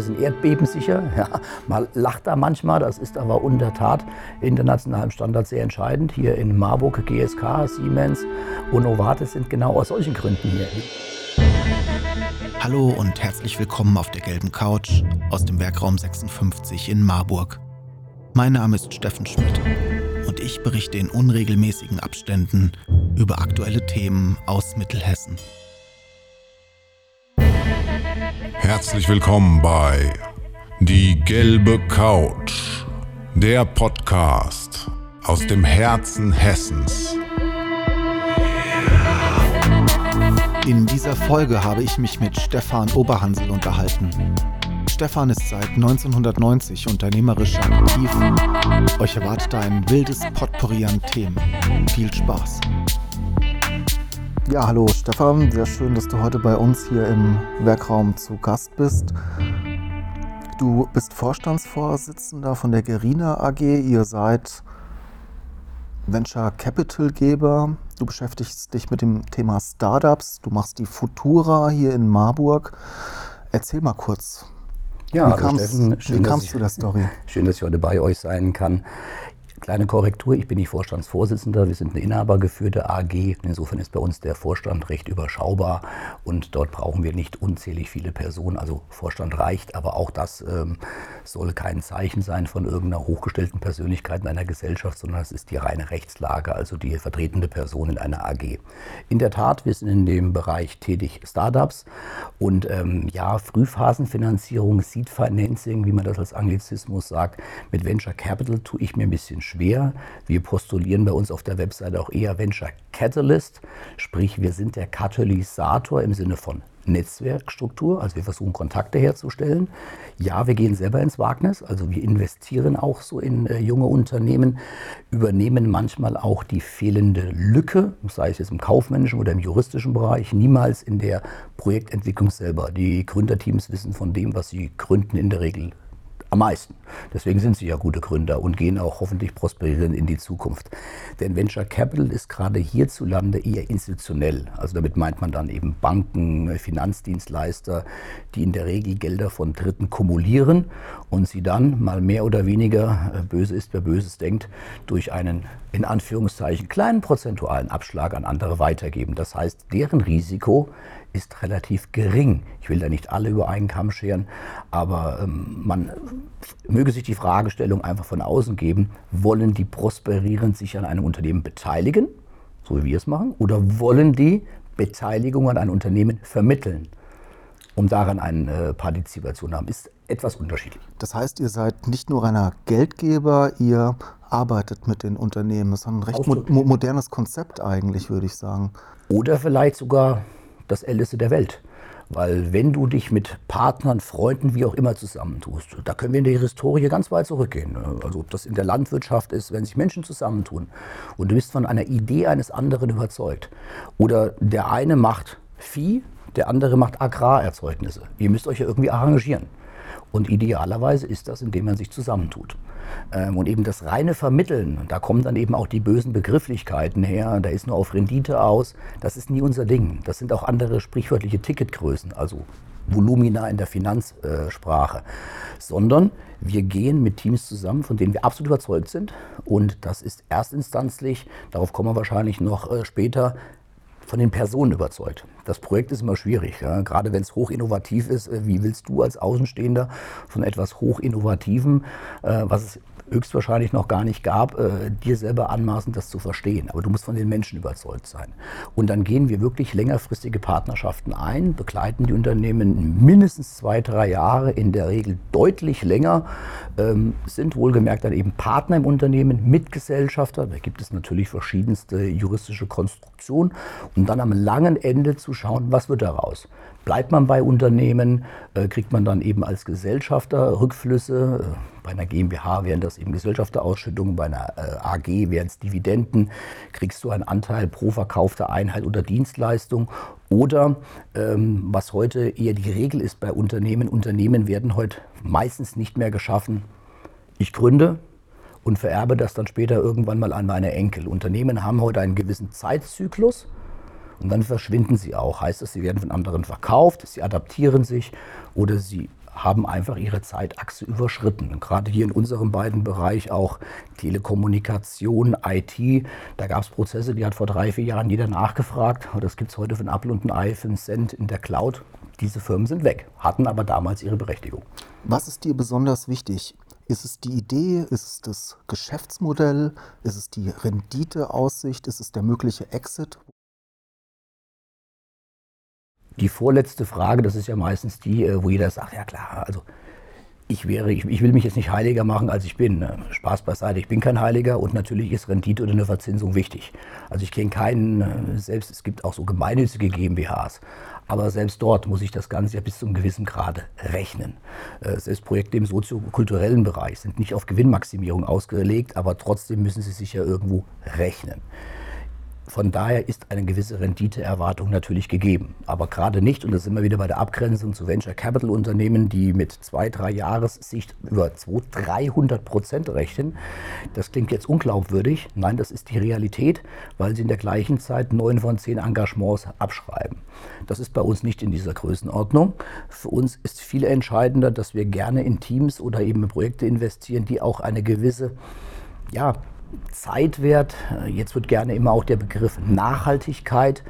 Wir sind erdbebensicher. Ja, man lacht da manchmal, das ist aber unter Tat internationalem Standard sehr entscheidend. Hier in Marburg, GSK, Siemens und Novartis sind genau aus solchen Gründen hier. Hallo und herzlich willkommen auf der gelben Couch aus dem Werkraum 56 in Marburg. Mein Name ist Steffen Schmidt und ich berichte in unregelmäßigen Abständen über aktuelle Themen aus Mittelhessen. Herzlich willkommen bei Die gelbe Couch, der Podcast aus dem Herzen Hessens. In dieser Folge habe ich mich mit Stefan Oberhansel unterhalten. Stefan ist seit 1990 unternehmerisch aktiv. Euch erwartet ein wildes Potpourri an Themen. Viel Spaß! Ja, hallo Stefan, sehr schön, dass du heute bei uns hier im Werkraum zu Gast bist. Du bist Vorstandsvorsitzender von der Gerina AG. Ihr seid Venture Capital Geber. Du beschäftigst dich mit dem Thema Startups. Du machst die Futura hier in Marburg. Erzähl mal kurz. Ja, wie kamst, Steffen, schön, wie kamst du der Story? Schön, dass ich heute bei euch sein kann. Kleine Korrektur, ich bin nicht Vorstandsvorsitzender, wir sind eine inhabergeführte AG. Insofern ist bei uns der Vorstand recht überschaubar und dort brauchen wir nicht unzählig viele Personen. Also Vorstand reicht, aber auch das ähm, soll kein Zeichen sein von irgendeiner hochgestellten Persönlichkeit in einer Gesellschaft, sondern es ist die reine Rechtslage, also die vertretende Person in einer AG. In der Tat, wir sind in dem Bereich tätig Startups und ähm, ja, Frühphasenfinanzierung, Seed Financing, wie man das als Anglizismus sagt, mit Venture Capital tue ich mir ein bisschen schwer. Wir postulieren bei uns auf der Webseite auch eher Venture Catalyst, sprich wir sind der Katalysator im Sinne von Netzwerkstruktur, also wir versuchen Kontakte herzustellen. Ja, wir gehen selber ins Wagnis, also wir investieren auch so in äh, junge Unternehmen, übernehmen manchmal auch die fehlende Lücke, sei es jetzt im kaufmännischen oder im juristischen Bereich, niemals in der Projektentwicklung selber. Die Gründerteams wissen von dem, was sie gründen, in der Regel am meisten. Deswegen sind sie ja gute Gründer und gehen auch hoffentlich prosperierend in die Zukunft. Denn Venture Capital ist gerade hierzulande eher institutionell. Also damit meint man dann eben Banken, Finanzdienstleister, die in der Regel Gelder von Dritten kumulieren und sie dann mal mehr oder weniger, äh, böse ist, wer Böses denkt, durch einen in Anführungszeichen kleinen prozentualen Abschlag an andere weitergeben. Das heißt, deren Risiko ist relativ gering. Ich will da nicht alle über einen Kamm scheren, aber ähm, man möge sich die Fragestellung einfach von außen geben, wollen die prosperierend sich an einem Unternehmen beteiligen, so wie wir es machen, oder wollen die Beteiligung an einem Unternehmen vermitteln, um daran eine äh, Partizipation haben, ist etwas unterschiedlich. Das heißt, ihr seid nicht nur reiner Geldgeber, ihr arbeitet mit den Unternehmen. Das ist ein recht mo modernes Konzept eigentlich, würde ich sagen. Oder vielleicht sogar das Älteste der Welt. Weil wenn du dich mit Partnern, Freunden, wie auch immer zusammentust, da können wir in der Historie ganz weit zurückgehen. Also ob das in der Landwirtschaft ist, wenn sich Menschen zusammentun und du bist von einer Idee eines anderen überzeugt. Oder der eine macht Vieh, der andere macht Agrarerzeugnisse. Ihr müsst euch ja irgendwie arrangieren. Und idealerweise ist das, indem man sich zusammentut. Ähm, und eben das reine Vermitteln, da kommen dann eben auch die bösen Begrifflichkeiten her, da ist nur auf Rendite aus, das ist nie unser Ding. Das sind auch andere sprichwörtliche Ticketgrößen, also Volumina in der Finanzsprache, sondern wir gehen mit Teams zusammen, von denen wir absolut überzeugt sind. Und das ist erstinstanzlich, darauf kommen wir wahrscheinlich noch äh, später, von den Personen überzeugt. Das Projekt ist immer schwierig, ja? gerade wenn es hochinnovativ ist. Äh, wie willst du als Außenstehender von etwas Hochinnovativem, äh, was es höchstwahrscheinlich noch gar nicht gab, äh, dir selber anmaßen, das zu verstehen. Aber du musst von den Menschen überzeugt sein. Und dann gehen wir wirklich längerfristige Partnerschaften ein, begleiten die Unternehmen mindestens zwei, drei Jahre, in der Regel deutlich länger, ähm, sind wohlgemerkt dann eben Partner im Unternehmen, Mitgesellschafter. Da gibt es natürlich verschiedenste juristische Konstruktionen. Und dann am langen Ende zu schauen, was wird daraus. Bleibt man bei Unternehmen, äh, kriegt man dann eben als Gesellschafter Rückflüsse. Äh, bei einer GmbH wären das eben Gesellschafterausschüttungen, bei einer äh, AG wären es Dividenden. Kriegst du einen Anteil pro verkaufter Einheit oder Dienstleistung. Oder ähm, was heute eher die Regel ist bei Unternehmen, Unternehmen werden heute meistens nicht mehr geschaffen. Ich gründe, und vererbe das dann später irgendwann mal an meine Enkel. Unternehmen haben heute einen gewissen Zeitzyklus und dann verschwinden sie auch. Heißt das, sie werden von anderen verkauft, sie adaptieren sich oder sie haben einfach ihre Zeitachse überschritten. gerade hier in unserem beiden Bereich auch Telekommunikation, IT, da gab es Prozesse, die hat vor drei, vier Jahren jeder nachgefragt. Das gibt es heute ein Apple und ein Ei, für einen Cent in der Cloud. Diese Firmen sind weg, hatten aber damals ihre Berechtigung. Was ist dir besonders wichtig? Ist es die Idee? Ist es das Geschäftsmodell? Ist es die Renditeaussicht? Ist es der mögliche Exit? Die vorletzte Frage, das ist ja meistens die, äh, wo jeder sagt, ja klar, also ich wäre, ich, ich, will mich jetzt nicht heiliger machen, als ich bin. Ne? Spaß beiseite, ich bin kein Heiliger und natürlich ist Rendite oder eine Verzinsung wichtig. Also ich kenne keinen, äh, selbst es gibt auch so gemeinnützige GmbHs, aber selbst dort muss ich das Ganze ja bis zu einem gewissen Grade rechnen. Äh, selbst Projekte im soziokulturellen Bereich sind nicht auf Gewinnmaximierung ausgelegt, aber trotzdem müssen sie sich ja irgendwo rechnen. Von daher ist eine gewisse Renditeerwartung natürlich gegeben. Aber gerade nicht, und da sind wir wieder bei der Abgrenzung zu Venture Capital Unternehmen, die mit zwei, drei Jahressicht über 200, 300 Prozent rechnen. Das klingt jetzt unglaubwürdig. Nein, das ist die Realität, weil sie in der gleichen Zeit neun von zehn Engagements abschreiben. Das ist bei uns nicht in dieser Größenordnung. Für uns ist viel entscheidender, dass wir gerne in Teams oder eben in Projekte investieren, die auch eine gewisse ja, Zeitwert. Jetzt wird gerne immer auch der Begriff Nachhaltigkeit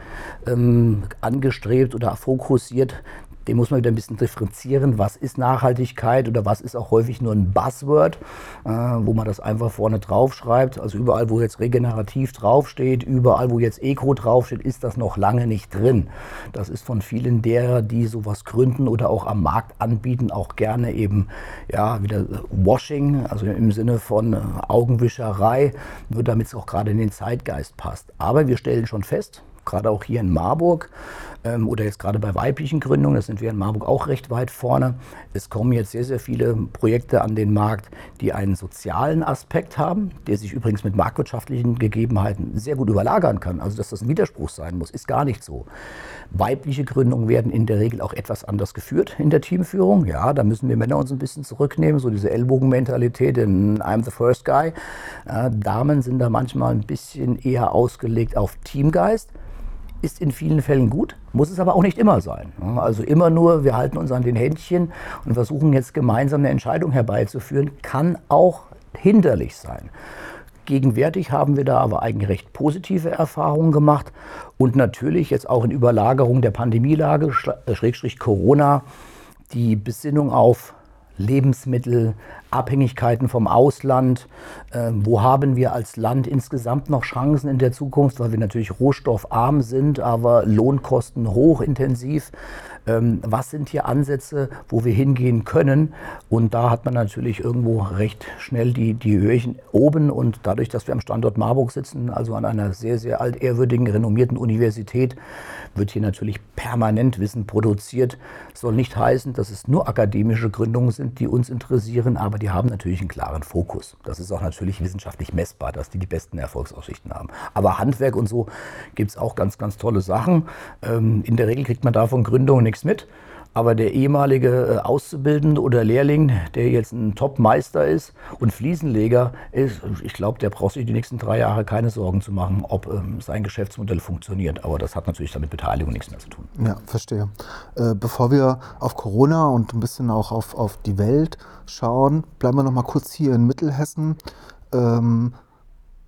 ähm, angestrebt oder fokussiert den muss man wieder ein bisschen differenzieren. Was ist Nachhaltigkeit oder was ist auch häufig nur ein Buzzword, äh, wo man das einfach vorne drauf schreibt. Also überall, wo jetzt regenerativ draufsteht, überall, wo jetzt Eco draufsteht, ist das noch lange nicht drin. Das ist von vielen derer, die sowas gründen oder auch am Markt anbieten, auch gerne eben ja wieder Washing, also im Sinne von äh, Augenwischerei, nur damit es auch gerade in den Zeitgeist passt. Aber wir stellen schon fest, gerade auch hier in Marburg ähm, oder jetzt gerade bei weiblichen Gründungen, da sind wir in Marburg auch recht weit vorne. Es kommen jetzt sehr, sehr viele Projekte an den Markt, die einen sozialen Aspekt haben, der sich übrigens mit marktwirtschaftlichen Gegebenheiten sehr gut überlagern kann. Also dass das ein Widerspruch sein muss, ist gar nicht so. Weibliche Gründungen werden in der Regel auch etwas anders geführt in der Teamführung. Ja, da müssen wir Männer uns ein bisschen zurücknehmen, so diese Ellbogenmentalität in I'm the first guy. Äh, Damen sind da manchmal ein bisschen eher ausgelegt auf Teamgeist ist in vielen Fällen gut, muss es aber auch nicht immer sein. Also immer nur, wir halten uns an den Händchen und versuchen jetzt gemeinsam eine Entscheidung herbeizuführen, kann auch hinderlich sein. Gegenwärtig haben wir da aber eigentlich recht positive Erfahrungen gemacht und natürlich jetzt auch in Überlagerung der Pandemielage, äh, Schrägstrich Corona, die Besinnung auf Lebensmittel, Abhängigkeiten vom Ausland. Ähm, wo haben wir als Land insgesamt noch Chancen in der Zukunft, weil wir natürlich rohstoffarm sind, aber Lohnkosten hochintensiv. Ähm, was sind hier Ansätze, wo wir hingehen können? Und da hat man natürlich irgendwo recht schnell die, die Höhen oben. Und dadurch, dass wir am Standort Marburg sitzen, also an einer sehr, sehr altehrwürdigen, renommierten Universität, wird hier natürlich permanent Wissen produziert. soll nicht heißen, dass es nur akademische Gründungen sind, die uns interessieren, aber die haben natürlich einen klaren Fokus. Das ist auch natürlich wissenschaftlich messbar, dass die die besten Erfolgsaussichten haben. Aber Handwerk und so gibt es auch ganz, ganz tolle Sachen. Ähm, in der Regel kriegt man davon Gründungen nichts mit. Aber der ehemalige äh, Auszubildende oder Lehrling, der jetzt ein Top-Meister ist und Fliesenleger ist, ich glaube, der braucht sich die nächsten drei Jahre keine Sorgen zu machen, ob ähm, sein Geschäftsmodell funktioniert. Aber das hat natürlich damit Beteiligung nichts mehr zu tun. Ja, verstehe. Äh, bevor wir auf Corona und ein bisschen auch auf, auf die Welt schauen, bleiben wir noch mal kurz hier in Mittelhessen. Ähm,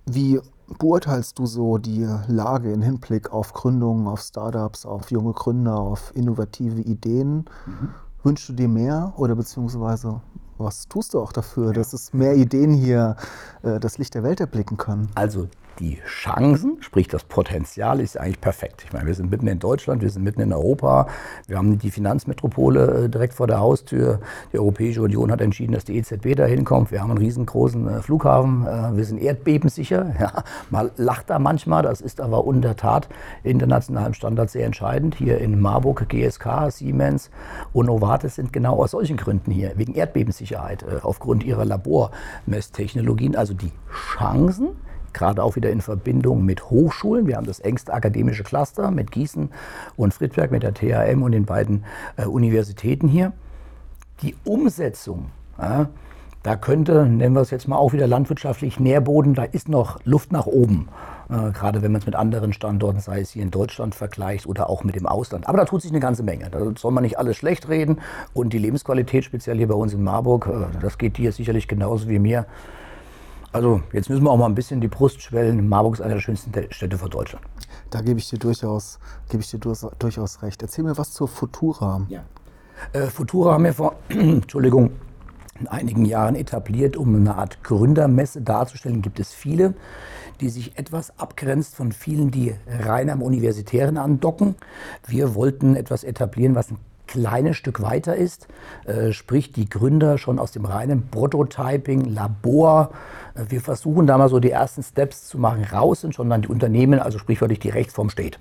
wie beurteilst du so die Lage im Hinblick auf Gründungen, auf Startups, auf junge Gründer, auf innovative Ideen? Mhm. Wünschst du dir mehr oder beziehungsweise was tust du auch dafür, ja. dass es mehr Ideen hier äh, das Licht der Welt erblicken können? Also die Chancen, sprich das Potenzial ist eigentlich perfekt. Ich meine, wir sind mitten in Deutschland, wir sind mitten in Europa, wir haben die Finanzmetropole äh, direkt vor der Haustür. Die Europäische Union hat entschieden, dass die EZB da hinkommt. Wir haben einen riesengroßen äh, Flughafen, äh, wir sind erdbebensicher. Ja, man lacht da manchmal, das ist aber unter Tat internationalem Standard sehr entscheidend. Hier in Marburg, GSK, Siemens und Novartis sind genau aus solchen Gründen hier, wegen Erdbebensicherheit, aufgrund ihrer Labormesstechnologien. Also die Chancen, gerade auch wieder in Verbindung mit Hochschulen. Wir haben das engste akademische Cluster mit Gießen und Friedberg, mit der THM und den beiden äh, Universitäten hier. Die Umsetzung, ja, da könnte, nennen wir es jetzt mal auch wieder landwirtschaftlich Nährboden, da ist noch Luft nach oben. äh, gerade wenn man es mit anderen Standorten, sei es hier in Deutschland vergleicht oder auch mit dem Ausland. Aber da tut sich eine ganze Menge. Da soll man nicht alles schlecht reden. Und die Lebensqualität, speziell hier bei uns in Marburg, äh, das geht dir sicherlich genauso wie mir. Also jetzt müssen wir auch mal ein bisschen die Brust schwellen. Marburg ist eine der schönsten Städte von Deutschland. Da gebe ich dir durchaus, gebe ich dir durchaus recht. Erzähl mir was zur Futura. Ja. Äh, Futura haben wir vor, Entschuldigung, in einigen Jahren etabliert, um eine Art Gründermesse darzustellen. Gibt es viele, die sich etwas abgrenzt von vielen, die rein am Universitären andocken. Wir wollten etwas etablieren, was ein kleines Stück weiter ist, äh, sprich die Gründer schon aus dem reinen Prototyping, Labor. Äh, wir versuchen da mal so die ersten Steps zu machen, raus sind schon dann die Unternehmen, also sprichwörtlich die Rechtsform steht.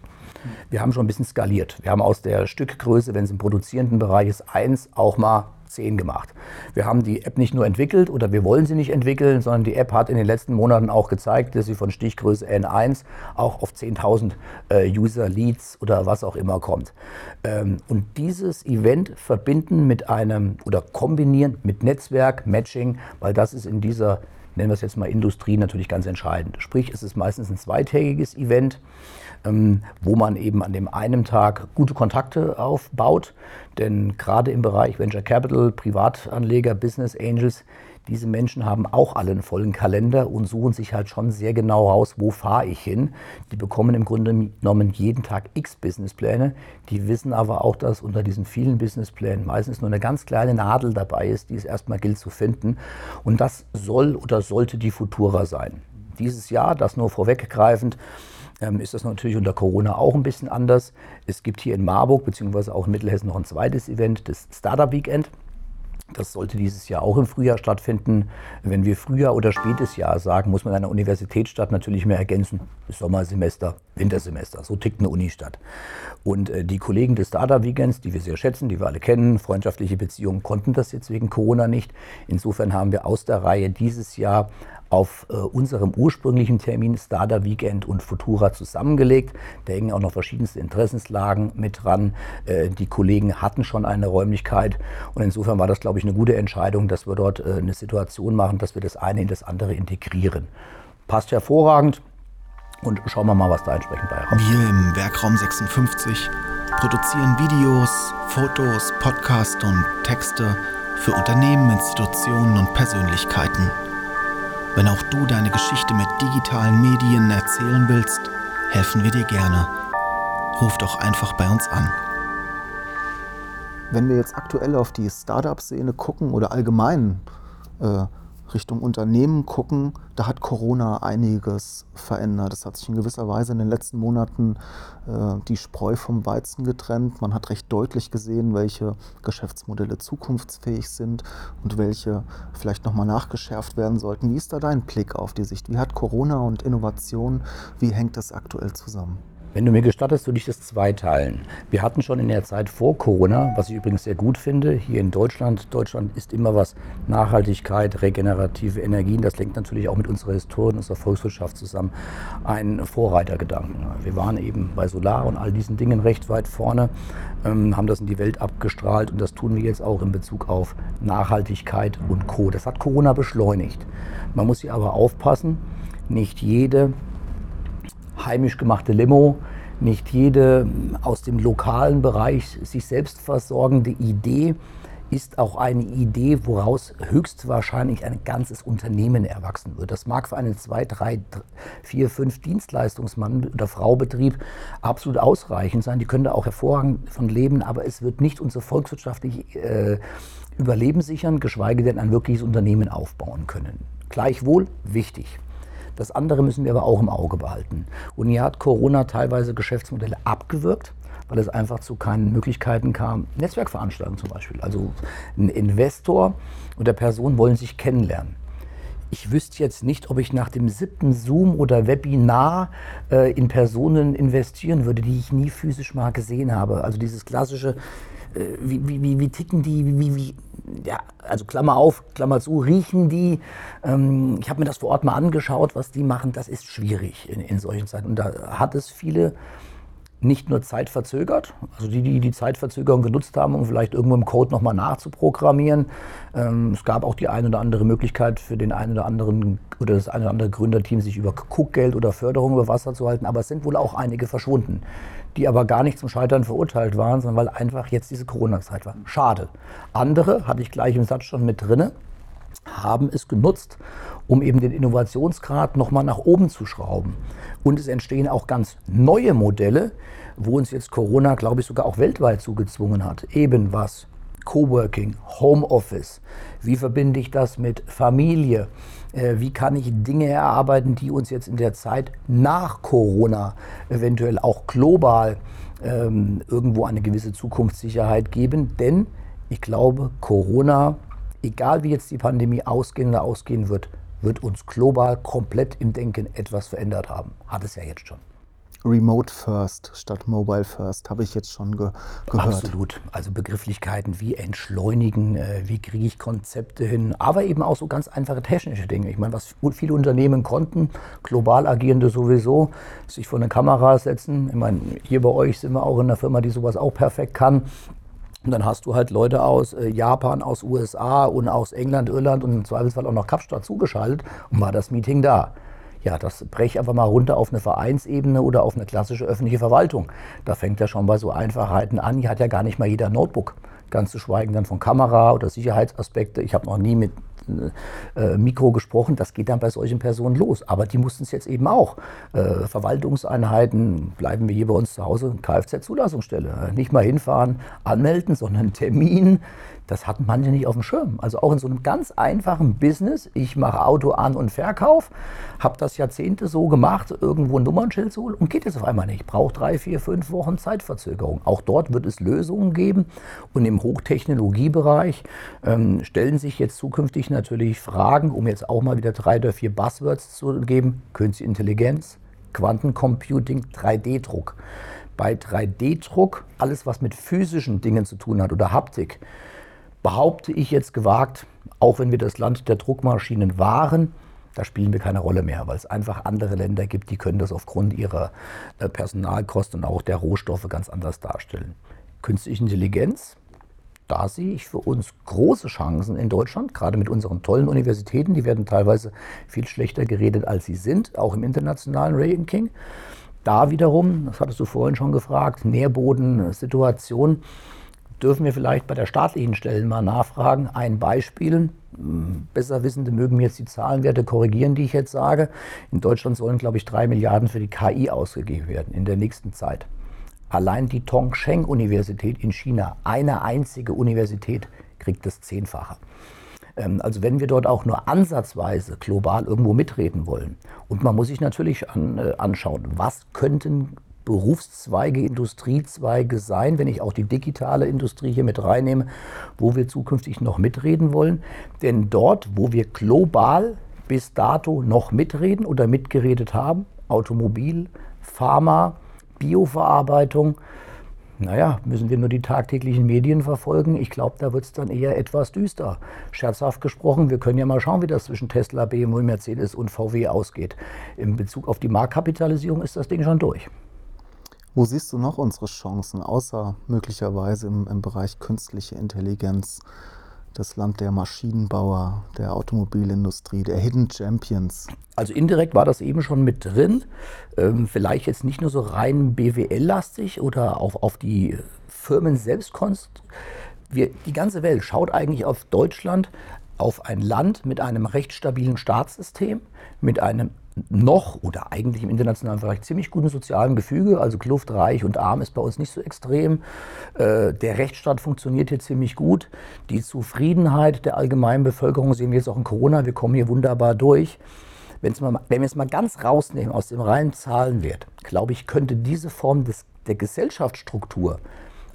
Wir haben schon ein bisschen skaliert. Wir haben aus der Stückgröße, wenn es im produzierenden Bereich ist, eins auch mal 10 gemacht. Wir haben die App nicht nur entwickelt oder wir wollen sie nicht entwickeln, sondern die App hat in den letzten Monaten auch gezeigt, dass sie von Stichgröße N1 auch auf 10.000 äh, User-Leads oder was auch immer kommt. Ähm, und dieses Event verbinden mit einem oder kombinieren mit Netzwerk, Matching, weil das ist in dieser nennen wir es jetzt mal Industrie, natürlich ganz entscheidend. Sprich, es ist meistens ein zweitägiges Event wo man eben an dem einen Tag gute Kontakte aufbaut. Denn gerade im Bereich Venture Capital, Privatanleger, Business Angels, diese Menschen haben auch alle einen vollen Kalender und suchen sich halt schon sehr genau raus, wo fahre ich hin. Die bekommen im Grunde genommen jeden Tag x Businesspläne. Die wissen aber auch, dass unter diesen vielen Businessplänen meistens nur eine ganz kleine Nadel dabei ist, die es erstmal gilt zu finden. Und das soll oder sollte die Futura sein. Dieses Jahr, das nur vorweggreifend, ähm, ist das natürlich unter Corona auch ein bisschen anders. Es gibt hier in Marburg beziehungsweise auch in Mittelhessen noch ein zweites Event, das Startup Weekend. Das sollte dieses Jahr auch im Frühjahr stattfinden. Wenn wir Frühjahr oder spätes Jahr sagen, muss man einer Universitätsstadt natürlich mehr ergänzen. Sommersemester, Wintersemester. So tickt eine Unistadt. Und äh, die Kollegen des Startup Weekends, die wir sehr schätzen, die wir alle kennen, freundschaftliche Beziehungen, konnten das jetzt wegen Corona nicht. Insofern haben wir aus der Reihe dieses Jahr auf äh, unserem ursprünglichen Termin Starter Weekend und Futura zusammengelegt. Da hängen auch noch verschiedenste Interessenslagen mit dran. Äh, die Kollegen hatten schon eine Räumlichkeit und insofern war das, glaube ich, eine gute Entscheidung, dass wir dort äh, eine Situation machen, dass wir das eine in das andere integrieren. Passt hervorragend und schauen wir mal, was da entsprechend bei rauskommt. Wir im Werkraum 56 produzieren Videos, Fotos, Podcasts und Texte für Unternehmen, Institutionen und Persönlichkeiten. Wenn auch du deine Geschichte mit digitalen Medien erzählen willst, helfen wir dir gerne. Ruf doch einfach bei uns an. Wenn wir jetzt aktuell auf die Startup-Szene gucken oder allgemein äh, Richtung Unternehmen gucken, da hat Corona einiges verändert. Es hat sich in gewisser Weise in den letzten Monaten äh, die Spreu vom Weizen getrennt. Man hat recht deutlich gesehen, welche Geschäftsmodelle zukunftsfähig sind und welche vielleicht nochmal nachgeschärft werden sollten. Wie ist da dein Blick auf die Sicht? Wie hat Corona und Innovation, wie hängt das aktuell zusammen? Wenn du mir gestattest, würde ich das zweiteilen. Wir hatten schon in der Zeit vor Corona, was ich übrigens sehr gut finde, hier in Deutschland, Deutschland ist immer was Nachhaltigkeit, regenerative Energien, das lenkt natürlich auch mit unserer Historie unserer Volkswirtschaft zusammen, ein Vorreitergedanken. Wir waren eben bei Solar und all diesen Dingen recht weit vorne, ähm, haben das in die Welt abgestrahlt und das tun wir jetzt auch in Bezug auf Nachhaltigkeit und Co. Das hat Corona beschleunigt. Man muss hier aber aufpassen, nicht jede heimisch gemachte Limo, nicht jede aus dem lokalen Bereich sich selbst versorgende Idee ist auch eine Idee, woraus höchstwahrscheinlich ein ganzes Unternehmen erwachsen wird. Das mag für einen zwei, drei, vier, fünf Dienstleistungsmann oder Frau Betrieb absolut ausreichend sein. Die können da auch hervorragend von leben, aber es wird nicht unser volkswirtschaftliches äh, Überleben sichern, geschweige denn ein wirkliches Unternehmen aufbauen können. Gleichwohl wichtig. Das andere müssen wir aber auch im Auge behalten. Und hier hat Corona teilweise Geschäftsmodelle abgewirkt, weil es einfach zu keinen Möglichkeiten kam. Netzwerkveranstaltungen zum Beispiel. Also ein Investor und der Person wollen sich kennenlernen. Ich wüsste jetzt nicht, ob ich nach dem siebten Zoom oder Webinar äh, in Personen investieren würde, die ich nie physisch mal gesehen habe. Also dieses klassische, äh, wie, wie, wie, ticken die, wie, wie, ja, also Klammer auf, Klammer zu, riechen die. Ähm, ich habe mir das vor Ort mal angeschaut, was die machen. Das ist schwierig in, in solchen Zeiten. Und da hat es viele nicht nur zeitverzögert, also die, die die Zeitverzögerung genutzt haben, um vielleicht irgendwo im Code nochmal nachzuprogrammieren. Ähm, es gab auch die eine oder andere Möglichkeit für den einen oder anderen oder das eine oder andere Gründerteam, sich über Guckgeld oder Förderung über Wasser zu halten. Aber es sind wohl auch einige verschwunden, die aber gar nicht zum Scheitern verurteilt waren, sondern weil einfach jetzt diese Corona-Zeit war. Schade. Andere, hatte ich gleich im Satz schon mit drinne, haben es genutzt, um eben den Innovationsgrad nochmal nach oben zu schrauben. Und es entstehen auch ganz neue Modelle, wo uns jetzt Corona, glaube ich, sogar auch weltweit zugezwungen hat. Eben was? Coworking, Homeoffice. Wie verbinde ich das mit Familie? Äh, wie kann ich Dinge erarbeiten, die uns jetzt in der Zeit nach Corona eventuell auch global ähm, irgendwo eine gewisse Zukunftssicherheit geben? Denn ich glaube, Corona, egal wie jetzt die Pandemie ausgehen oder ausgehen wird, wird uns global komplett im Denken etwas verändert haben. Hat es ja jetzt schon. Remote First statt Mobile First habe ich jetzt schon ge gehört. Absolut. Also Begrifflichkeiten wie entschleunigen, äh, wie kriege ich Konzepte hin, aber eben auch so ganz einfache technische Dinge. Ich meine, was viele Unternehmen konnten, global agierende sowieso, sich vor eine Kamera setzen. Ich meine, hier bei euch sind wir auch in einer Firma, die sowas auch perfekt kann. Und dann hast du halt Leute aus äh, Japan, aus USA und aus England, Irland und im Zweifelsfall auch noch Kapstadt zugeschaltet und war das Meeting da. Ja, das brech einfach mal runter auf eine Vereinsebene oder auf eine klassische öffentliche Verwaltung. Da fängt ja schon bei so Einfachheiten an. Hier hat ja gar nicht mal jeder Notebook. Ganz zu schweigen dann von Kamera oder Sicherheitsaspekte. Ich habe noch nie mit äh, Mikro gesprochen. Das geht dann bei solchen Personen los. Aber die mussten es jetzt eben auch. Äh, Verwaltungseinheiten, bleiben wir hier bei uns zu Hause, Kfz-Zulassungsstelle. Nicht mal hinfahren, anmelden, sondern Termin. Das hatten manche nicht auf dem Schirm. Also auch in so einem ganz einfachen Business. Ich mache Auto an und Verkauf, habe das Jahrzehnte so gemacht, irgendwo ein Nummernschild zu holen und geht jetzt auf einmal nicht. Braucht drei, vier, fünf Wochen Zeitverzögerung. Auch dort wird es Lösungen geben. Und im Hochtechnologiebereich ähm, stellen sich jetzt zukünftig natürlich Fragen, um jetzt auch mal wieder drei oder vier Buzzwords zu geben. Künstliche Intelligenz, Quantencomputing, 3D-Druck. Bei 3D-Druck, alles was mit physischen Dingen zu tun hat oder Haptik, behaupte ich jetzt gewagt, auch wenn wir das Land der Druckmaschinen waren, da spielen wir keine Rolle mehr, weil es einfach andere Länder gibt, die können das aufgrund ihrer äh, Personalkosten und auch der Rohstoffe ganz anders darstellen. Künstliche Intelligenz, da sehe ich für uns große Chancen in Deutschland, gerade mit unseren tollen Universitäten. Die werden teilweise viel schlechter geredet, als sie sind, auch im internationalen Ranking. Da wiederum, das hattest du vorhin schon gefragt, Nährbodensituation, dürfen wir vielleicht bei der staatlichen Stelle mal nachfragen. Ein Beispiel, hm, Besserwissende mögen mir jetzt die Zahlenwerte korrigieren, die ich jetzt sage. In Deutschland sollen, glaube ich, drei Milliarden für die KI ausgegeben werden in der nächsten Zeit. Allein die Tongcheng-Universität in China, eine einzige Universität, kriegt das Zehnfache. Ähm, also wenn wir dort auch nur ansatzweise global irgendwo mitreden wollen. Und man muss sich natürlich an, äh, anschauen, was könnten Berufszweige, Industriezweige sein, wenn ich auch die digitale Industrie hier mit reinnehme, wo wir zukünftig noch mitreden wollen. Denn dort, wo wir global bis dato noch mitreden oder mitgeredet haben, Automobil, Pharma, Bioverarbeitung, naja, müssen wir nur die tagtäglichen Medien verfolgen. Ich glaube, da wird es dann eher etwas düster. Scherzhaft gesprochen, wir können ja mal schauen, wie das zwischen Tesla, BMW, Mercedes und VW ausgeht. In Bezug auf die Marktkapitalisierung ist das Ding schon durch. Wo siehst du noch unsere Chancen, außer möglicherweise im, im Bereich künstliche Intelligenz? das Land der Maschinenbauer, der Automobilindustrie, der Hidden Champions. Also indirekt war das eben schon mit drin. Ähm, vielleicht jetzt nicht nur so rein BWL-lastig oder auf, auf die Firmen selbst. Wir, die ganze Welt schaut eigentlich auf Deutschland, auf ein Land mit einem recht stabilen Staatssystem, mit einem noch oder eigentlich im internationalen Bereich ziemlich guten sozialen Gefüge. Also Kluft reich und arm ist bei uns nicht so extrem. Äh, der Rechtsstaat funktioniert hier ziemlich gut. Die Zufriedenheit der allgemeinen Bevölkerung sehen wir jetzt auch in Corona. Wir kommen hier wunderbar durch. Mal, wenn wir es mal ganz rausnehmen aus dem reinen Zahlenwert, glaube ich, könnte diese Form des, der Gesellschaftsstruktur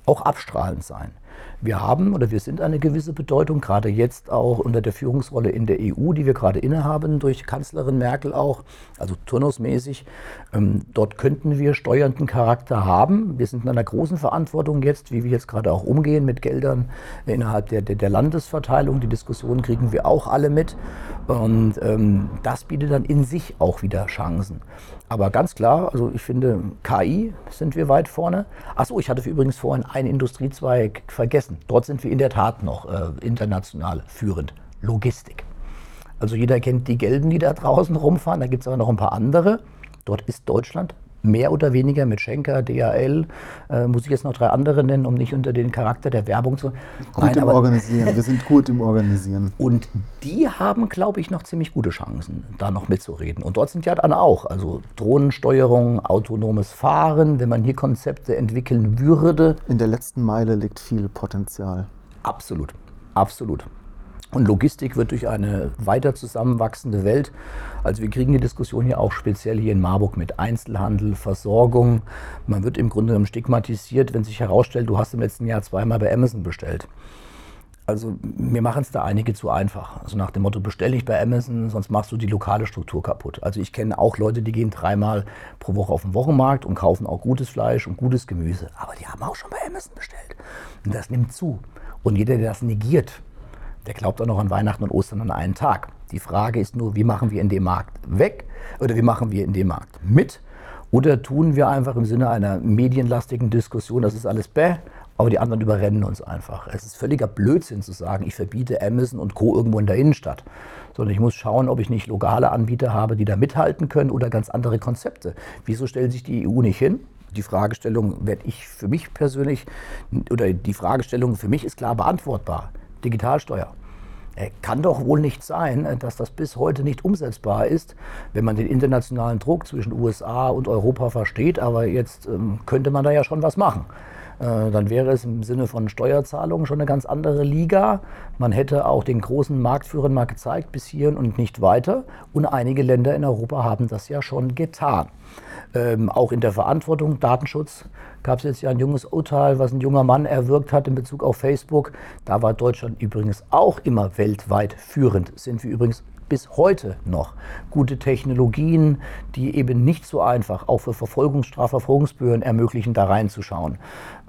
auch abstrahlend sein. Wir haben oder wir sind eine gewisse Bedeutung, gerade jetzt auch unter der Führungsrolle in der EU, die wir gerade innehaben, durch Kanzlerin Merkel auch, also turnusmäßig. Ähm, dort könnten wir steuernden Charakter haben. Wir sind in einer großen Verantwortung jetzt, wie wir jetzt gerade auch umgehen mit Geldern innerhalb der, der, der Landesverteilung. Die Diskussion kriegen wir auch alle mit. Und ähm, das bietet dann in sich auch wieder Chancen. Aber ganz klar, also ich finde, KI sind wir weit vorne. Achso, ich hatte übrigens vorhin einen Industriezweig vergessen. Dort sind wir in der Tat noch äh, international führend. Logistik. Also jeder kennt die Gelben, die da draußen rumfahren. Da gibt es aber noch ein paar andere. Dort ist Deutschland mehr oder weniger mit Schenker, DHL, äh, muss ich jetzt noch drei andere nennen, um nicht unter den Charakter der Werbung zu. Gut Nein, im Organisieren, wir sind gut im Organisieren. Und die haben, glaube ich, noch ziemlich gute Chancen, da noch mitzureden. Und dort sind ja dann auch, also Drohnensteuerung, autonomes Fahren, wenn man hier Konzepte entwickeln würde. In der letzten Meile liegt viel Potenzial. Absolut, absolut. Und Logistik wird durch eine weiter zusammenwachsende Welt. Also wir kriegen die Diskussion hier auch speziell hier in Marburg mit Einzelhandel, Versorgung. Man wird im Grunde genommen stigmatisiert, wenn sich herausstellt, du hast im letzten Jahr zweimal bei Amazon bestellt. Also mir machen es da einige zu einfach. Also nach dem Motto, bestelle ich bei Amazon, sonst machst du die lokale Struktur kaputt. Also ich kenne auch Leute, die gehen dreimal pro Woche auf den Wochenmarkt und kaufen auch gutes Fleisch und gutes Gemüse. Aber die haben auch schon bei Amazon bestellt. Und das nimmt zu. Und jeder, der das negiert, der glaubt auch noch an Weihnachten und Ostern an einen Tag. Die Frage ist nur, wie machen wir in dem Markt weg oder wie machen wir in dem Markt mit? Oder tun wir einfach im Sinne einer medienlastigen Diskussion, das ist alles bäh, aber die anderen überrennen uns einfach. Es ist völliger Blödsinn zu sagen, ich verbiete Amazon und Co. irgendwo in der Innenstadt. Sondern ich muss schauen, ob ich nicht lokale Anbieter habe, die da mithalten können oder ganz andere Konzepte. Wieso stellt sich die EU nicht hin? Die Fragestellung werde ich für mich persönlich, oder die Fragestellung für mich ist klar beantwortbar. Digitalsteuer. Kann doch wohl nicht sein, dass das bis heute nicht umsetzbar ist, wenn man den internationalen Druck zwischen USA und Europa versteht. Aber jetzt ähm, könnte man da ja schon was machen. Äh, dann wäre es im Sinne von Steuerzahlungen schon eine ganz andere Liga. Man hätte auch den großen Marktführern mal gezeigt, bis hierhin und nicht weiter. Und einige Länder in Europa haben das ja schon getan. Ähm, auch in der Verantwortung, Datenschutz, gab es jetzt ja ein junges Urteil, was ein junger Mann erwirkt hat in Bezug auf Facebook. Da war Deutschland übrigens auch immer weltweit führend. Sind wir übrigens bis heute noch gute Technologien, die eben nicht so einfach auch für Verfolgungsstrafverfolgungsbehörden ermöglichen, da reinzuschauen.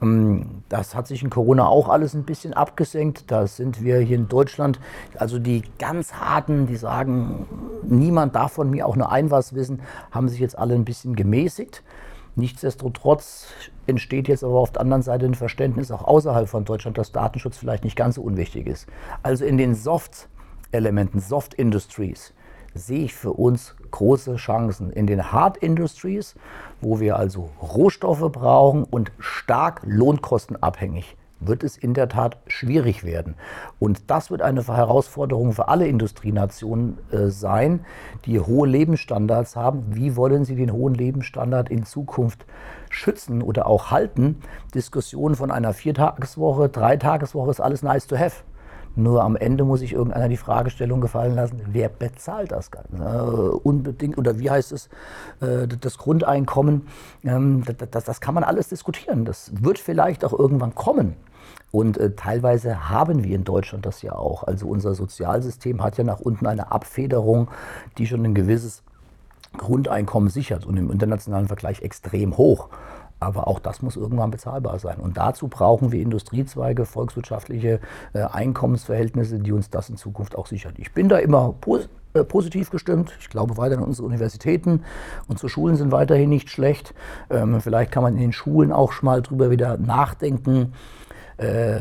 Ähm, das hat sich in Corona auch alles ein bisschen abgesenkt. Da sind wir hier in Deutschland, also die ganz harten, die sagen, niemand darf von mir auch nur ein was wissen, haben sich jetzt alle ein bisschen gemäßigt. Nichtsdestotrotz entsteht jetzt aber auf der anderen Seite ein Verständnis auch außerhalb von Deutschland, dass Datenschutz vielleicht nicht ganz so unwichtig ist. Also in den Soft- Elementen, Soft Industries, sehe ich für uns große Chancen. In den Hard Industries, wo wir also Rohstoffe brauchen und stark lohnkostenabhängig, wird es in der Tat schwierig werden. Und das wird eine Herausforderung für alle Industrienationen äh, sein, die hohe Lebensstandards haben. Wie wollen sie den hohen Lebensstandard in Zukunft schützen oder auch halten? Diskussionen von einer Viertageswoche, Dreitageswoche ist alles nice to have. Nur am Ende muss sich irgendeiner die Fragestellung gefallen lassen, wer bezahlt das Ganze? Äh, unbedingt, oder wie heißt es, äh, das Grundeinkommen, ähm, das, das, kann man alles diskutieren. Das wird vielleicht auch irgendwann kommen. Und äh, teilweise haben wir in Deutschland das ja auch. Also unser Sozialsystem hat ja nach unten eine Abfederung, die schon ein gewisses Grundeinkommen sichert und im internationalen Vergleich extrem hoch. Aber auch das muss irgendwann bezahlbar sein. Und dazu brauchen wir Industriezweige, volkswirtschaftliche äh, Einkommensverhältnisse, die uns das in Zukunft auch sichern. Ich bin da immer pos äh, positiv gestimmt. Ich glaube weiter an unsere Universitäten. Unsere Schulen sind weiterhin nicht schlecht. Ähm, vielleicht kann man in den Schulen auch schon mal drüber wieder nachdenken. Äh,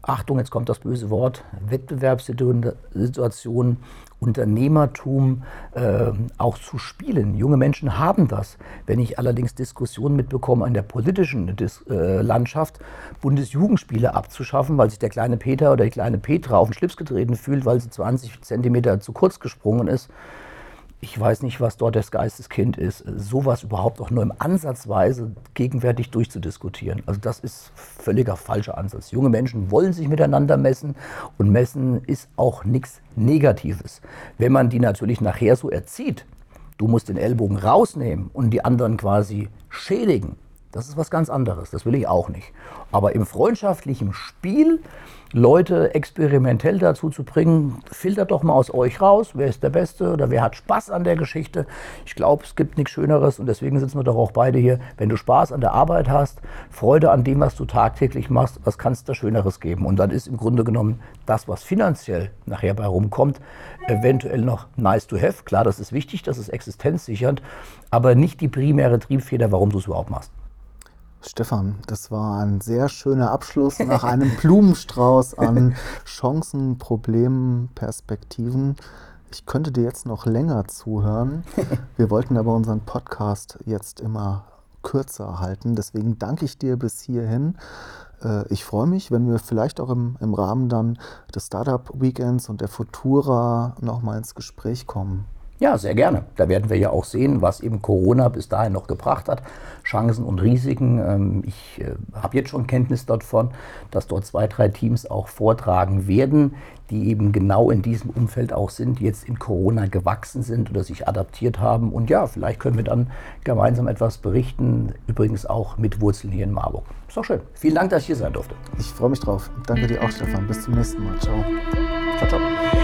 Achtung, jetzt kommt das böse Wort, Wettbewerbssituation Unternehmertum äh, auch zu spielen. Junge Menschen haben das. Wenn ich allerdings Diskussionen mitbekomme an der politischen Dis äh, Landschaft, Bundesjugendspiele abzuschaffen, weil sich der kleine Peter oder die kleine Petra auf den Schlips getreten fühlt, weil sie 20 Zentimeter zu kurz gesprungen ist, ich weiß nicht, was dort das Geisteskind ist, sowas überhaupt auch nur im Ansatzweise gegenwärtig durchzudiskutieren. Also das ist völliger falscher Ansatz. Junge Menschen wollen sich miteinander messen und messen ist auch nichts Negatives. Wenn man die natürlich nachher so erzieht, du musst den Ellbogen rausnehmen und die anderen quasi schädigen, Das ist was ganz anderes. Das will ich auch nicht. Aber im freundschaftlichen Spiel Leute experimentell dazu zu bringen, filtert doch mal aus euch raus, wer ist der Beste oder wer hat Spaß an der Geschichte. Ich glaube, es gibt nichts Schöneres und deswegen sitzen wir doch auch beide hier. Wenn du Spaß an der Arbeit hast, Freude an dem, was du tagtäglich machst, was kann es da Schöneres geben? Und dann ist im Grunde genommen das, was finanziell nachher bei rumkommt, eventuell noch nice to have. Klar, das ist wichtig, das ist existenzsichernd, aber nicht die primäre Triebfeder, warum du es überhaupt machst. Stefan, das war ein sehr schöner Abschluss nach einem Blumenstrauß an Chancen, Problemen, Perspektiven. Ich könnte dir jetzt noch länger zuhören. Wir wollten aber unseren Podcast jetzt immer kürzer halten. Deswegen danke ich dir bis hierhin. Äh, ich freue mich, wenn wir vielleicht auch im, im Rahmen dann des Startup Weekends und der Futura nochmal ins Gespräch kommen. Ja, sehr gerne. Da werden wir ja auch sehen, was eben Corona bis dahin noch gebracht hat. Chancen und Risiken. Ähm, ich äh, habe jetzt schon Kenntnis davon, dass dort zwei, drei Teams auch vortragen werden, die eben genau in diesem Umfeld auch sind, die jetzt in Corona gewachsen sind oder sich adaptiert haben. Und ja, vielleicht können wir dann gemeinsam etwas berichten. Übrigens auch mit Wurzeln hier in Marburg. Ist doch schön. Vielen Dank, dass ich hier sein durfte. Ich freue mich drauf. Danke dir auch, Stefan. Bis zum nächsten Mal. Ciao. Ciao, ciao.